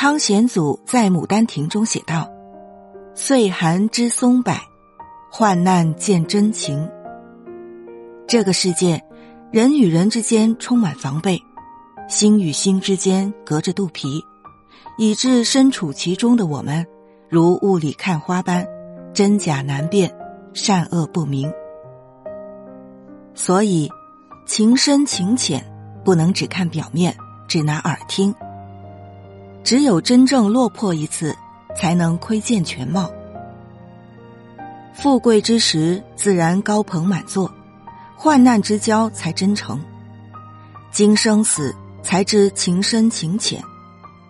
汤显祖在《牡丹亭》中写道：“岁寒知松柏，患难见真情。”这个世界，人与人之间充满防备，心与心之间隔着肚皮，以致身处其中的我们，如雾里看花般，真假难辨，善恶不明。所以，情深情浅，不能只看表面，只拿耳听。只有真正落魄一次，才能窥见全貌。富贵之时，自然高朋满座；患难之交，才真诚。经生死，才知情深情浅；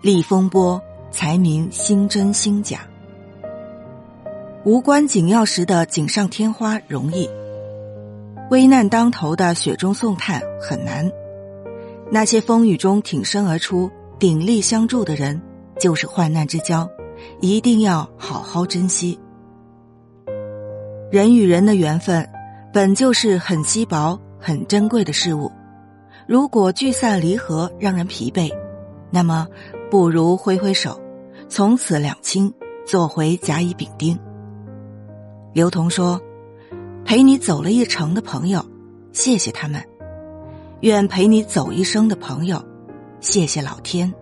历风波，才明心真心假。无关紧要时的锦上添花容易。危难当头的雪中送炭很难，那些风雨中挺身而出、鼎力相助的人，就是患难之交，一定要好好珍惜。人与人的缘分，本就是很稀薄、很珍贵的事物。如果聚散离合让人疲惫，那么不如挥挥手，从此两清，做回甲乙丙丁。刘同说。陪你走了一程的朋友，谢谢他们；愿陪你走一生的朋友，谢谢老天。